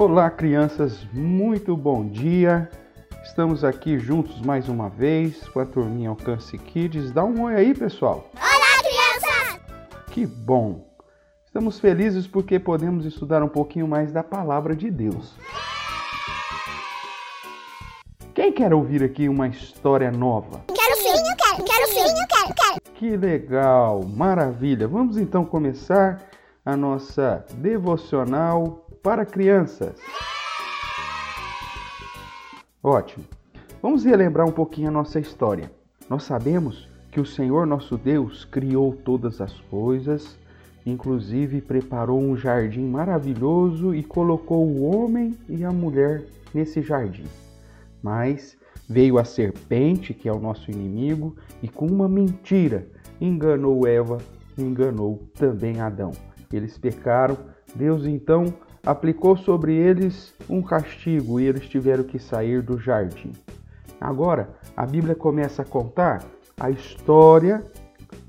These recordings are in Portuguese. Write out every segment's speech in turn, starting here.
Olá, crianças, muito bom dia. Estamos aqui juntos mais uma vez com a turminha Alcance Kids. Dá um oi aí, pessoal. Olá, crianças! Que bom! Estamos felizes porque podemos estudar um pouquinho mais da palavra de Deus. Quem quer ouvir aqui uma história nova? Quero sim, eu quero, quero sim, eu quero, quero. Que legal, maravilha! Vamos então começar a nossa devocional para crianças. Ótimo. Vamos relembrar um pouquinho a nossa história. Nós sabemos que o Senhor nosso Deus criou todas as coisas, inclusive preparou um jardim maravilhoso e colocou o homem e a mulher nesse jardim. Mas veio a serpente, que é o nosso inimigo, e com uma mentira enganou Eva, enganou também Adão. Eles pecaram, Deus então aplicou sobre eles um castigo e eles tiveram que sair do jardim. Agora, a Bíblia começa a contar a história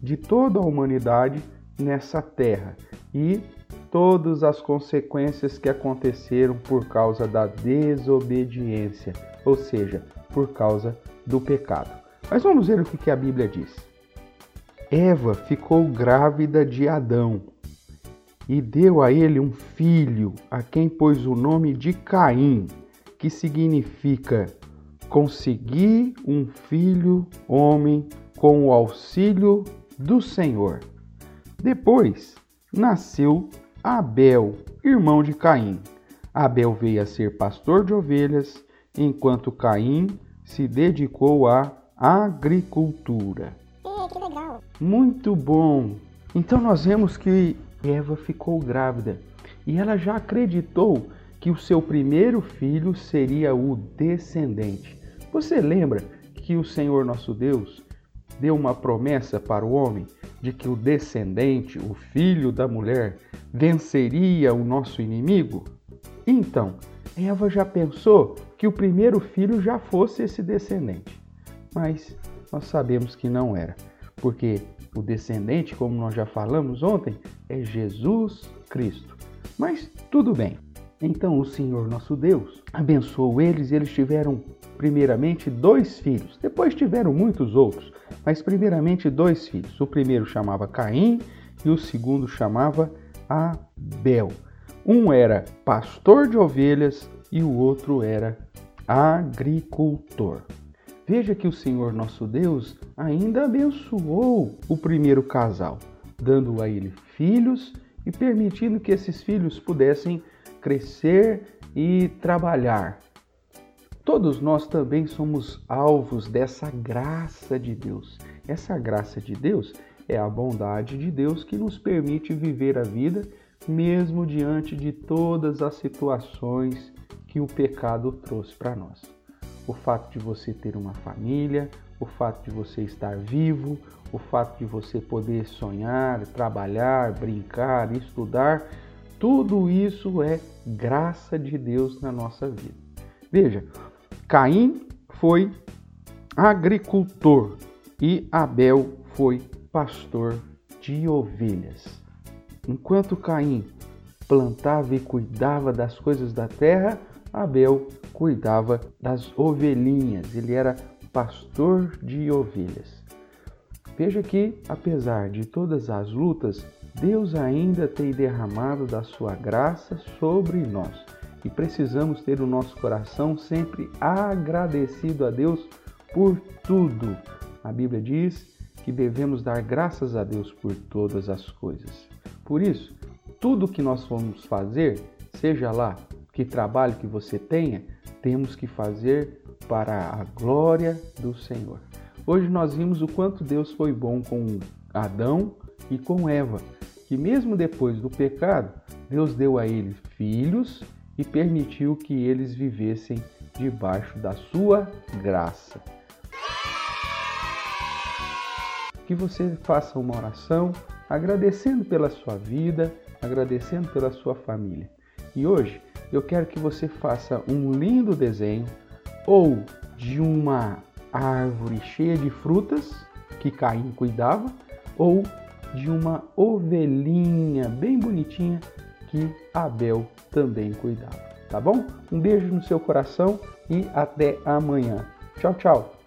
de toda a humanidade nessa terra e todas as consequências que aconteceram por causa da desobediência, ou seja, por causa do pecado. Mas vamos ver o que a Bíblia diz. Eva ficou grávida de Adão e deu a ele um filho, a quem pôs o nome de Caim, que significa conseguir um filho homem com o auxílio do Senhor. Depois nasceu Abel, irmão de Caim. Abel veio a ser pastor de ovelhas, enquanto Caim se dedicou à agricultura. que legal. Muito bom! Então nós vemos que Eva ficou grávida e ela já acreditou que o seu primeiro filho seria o descendente. Você lembra que o Senhor nosso Deus deu uma promessa para o homem de que o descendente, o filho da mulher, venceria o nosso inimigo? Então, Eva já pensou que o primeiro filho já fosse esse descendente. Mas nós sabemos que não era, porque o descendente, como nós já falamos ontem, é Jesus Cristo. Mas tudo bem. Então o Senhor nosso Deus abençoou eles e eles tiveram primeiramente dois filhos. Depois tiveram muitos outros, mas primeiramente dois filhos. O primeiro chamava Caim e o segundo chamava Abel. Um era pastor de ovelhas e o outro era agricultor. Veja que o Senhor nosso Deus ainda abençoou o primeiro casal, dando a ele filhos e permitindo que esses filhos pudessem crescer e trabalhar. Todos nós também somos alvos dessa graça de Deus. Essa graça de Deus é a bondade de Deus que nos permite viver a vida mesmo diante de todas as situações que o pecado trouxe para nós o fato de você ter uma família, o fato de você estar vivo, o fato de você poder sonhar, trabalhar, brincar, estudar, tudo isso é graça de Deus na nossa vida. Veja, Caim foi agricultor e Abel foi pastor de ovelhas. Enquanto Caim plantava e cuidava das coisas da terra, Abel cuidava das ovelhinhas, ele era pastor de ovelhas. Veja que, apesar de todas as lutas, Deus ainda tem derramado da sua graça sobre nós e precisamos ter o nosso coração sempre agradecido a Deus por tudo. A Bíblia diz que devemos dar graças a Deus por todas as coisas. Por isso, tudo que nós vamos fazer, seja lá que trabalho que você tenha, temos que fazer para a glória do Senhor. Hoje nós vimos o quanto Deus foi bom com Adão e com Eva, que mesmo depois do pecado, Deus deu a eles filhos e permitiu que eles vivessem debaixo da sua graça. Que você faça uma oração agradecendo pela sua vida, agradecendo pela sua família. E hoje eu quero que você faça um lindo desenho ou de uma árvore cheia de frutas que Caim cuidava ou de uma ovelhinha bem bonitinha que Abel também cuidava. tá bom? Um beijo no seu coração e até amanhã. Tchau, tchau.